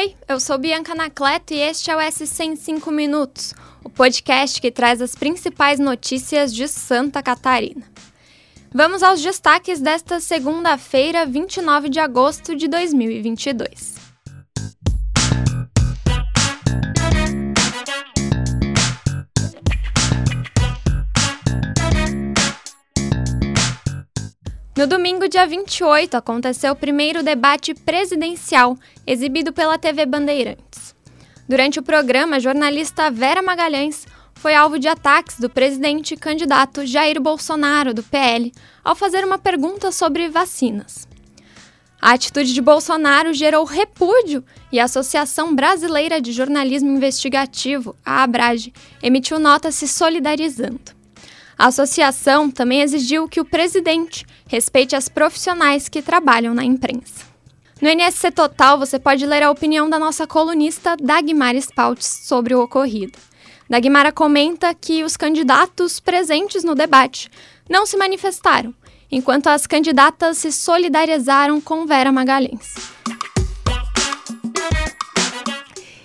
Oi, eu sou Bianca Nacleto e este é o S105 Minutos, o podcast que traz as principais notícias de Santa Catarina. Vamos aos destaques desta segunda-feira, 29 de agosto de 2022. No domingo, dia 28, aconteceu o primeiro debate presidencial, exibido pela TV Bandeirantes. Durante o programa, a jornalista Vera Magalhães foi alvo de ataques do presidente candidato Jair Bolsonaro, do PL, ao fazer uma pergunta sobre vacinas. A atitude de Bolsonaro gerou repúdio e a Associação Brasileira de Jornalismo Investigativo, a ABRAGE, emitiu nota se solidarizando. A associação também exigiu que o presidente respeite as profissionais que trabalham na imprensa. No NSC Total, você pode ler a opinião da nossa colunista Dagmar Spaltz sobre o ocorrido. Dagmara comenta que os candidatos presentes no debate não se manifestaram, enquanto as candidatas se solidarizaram com Vera Magalhães.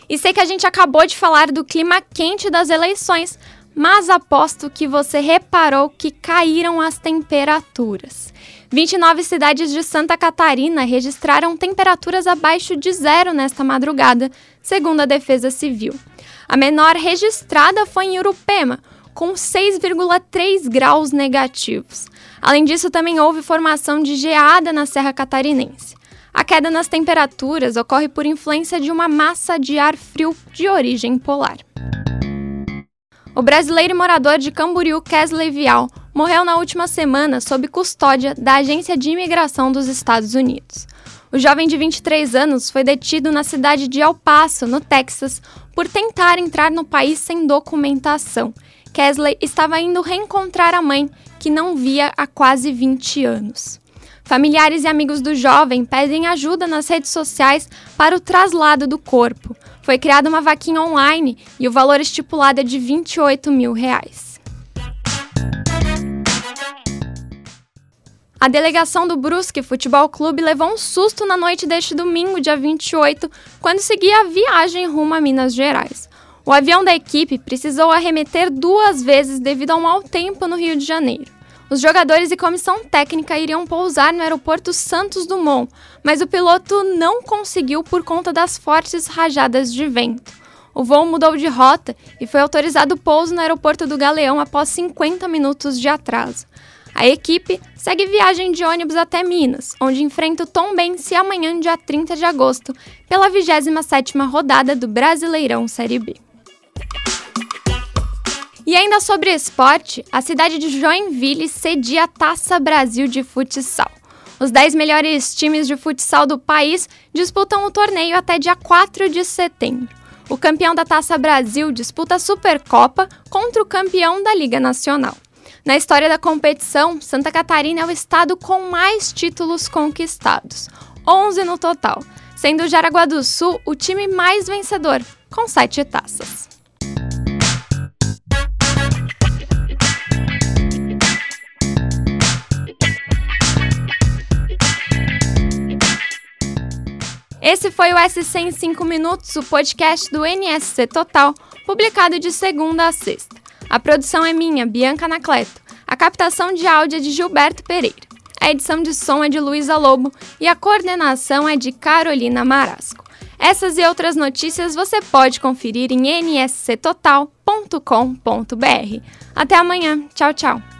E sei que a gente acabou de falar do clima quente das eleições, mas aposto que você reparou que caíram as temperaturas. 29 cidades de Santa Catarina registraram temperaturas abaixo de zero nesta madrugada, segundo a Defesa Civil. A menor registrada foi em Urupema, com 6,3 graus negativos. Além disso, também houve formação de geada na Serra Catarinense. A queda nas temperaturas ocorre por influência de uma massa de ar frio de origem polar. O brasileiro e morador de Camboriú, Kesley Vial, morreu na última semana sob custódia da Agência de Imigração dos Estados Unidos. O jovem de 23 anos foi detido na cidade de El Paso, no Texas, por tentar entrar no país sem documentação. Kesley estava indo reencontrar a mãe, que não via há quase 20 anos. Familiares e amigos do jovem pedem ajuda nas redes sociais para o traslado do corpo. Foi criada uma vaquinha online e o valor estipulado é de 28 mil reais. A delegação do Brusque Futebol Clube levou um susto na noite deste domingo, dia 28, quando seguia a viagem rumo a Minas Gerais. O avião da equipe precisou arremeter duas vezes devido ao mau tempo no Rio de Janeiro. Os jogadores e comissão técnica iriam pousar no aeroporto Santos Dumont, mas o piloto não conseguiu por conta das fortes rajadas de vento. O voo mudou de rota e foi autorizado o pouso no aeroporto do Galeão após 50 minutos de atraso. A equipe segue viagem de ônibus até Minas, onde enfrenta o Tombense amanhã, dia 30 de agosto, pela 27ª rodada do Brasileirão Série B. E ainda sobre esporte, a cidade de Joinville cedia a Taça Brasil de futsal. Os 10 melhores times de futsal do país disputam o torneio até dia 4 de setembro. O campeão da Taça Brasil disputa a Supercopa contra o campeão da Liga Nacional. Na história da competição, Santa Catarina é o estado com mais títulos conquistados, 11 no total, sendo Jaraguá do Sul o time mais vencedor, com 7 taças. Esse foi o SC em 5 Minutos, o podcast do NSC Total, publicado de segunda a sexta. A produção é minha, Bianca Anacleto. A captação de áudio é de Gilberto Pereira. A edição de som é de Luísa Lobo e a coordenação é de Carolina Marasco. Essas e outras notícias você pode conferir em nsctotal.com.br. Até amanhã. Tchau, tchau.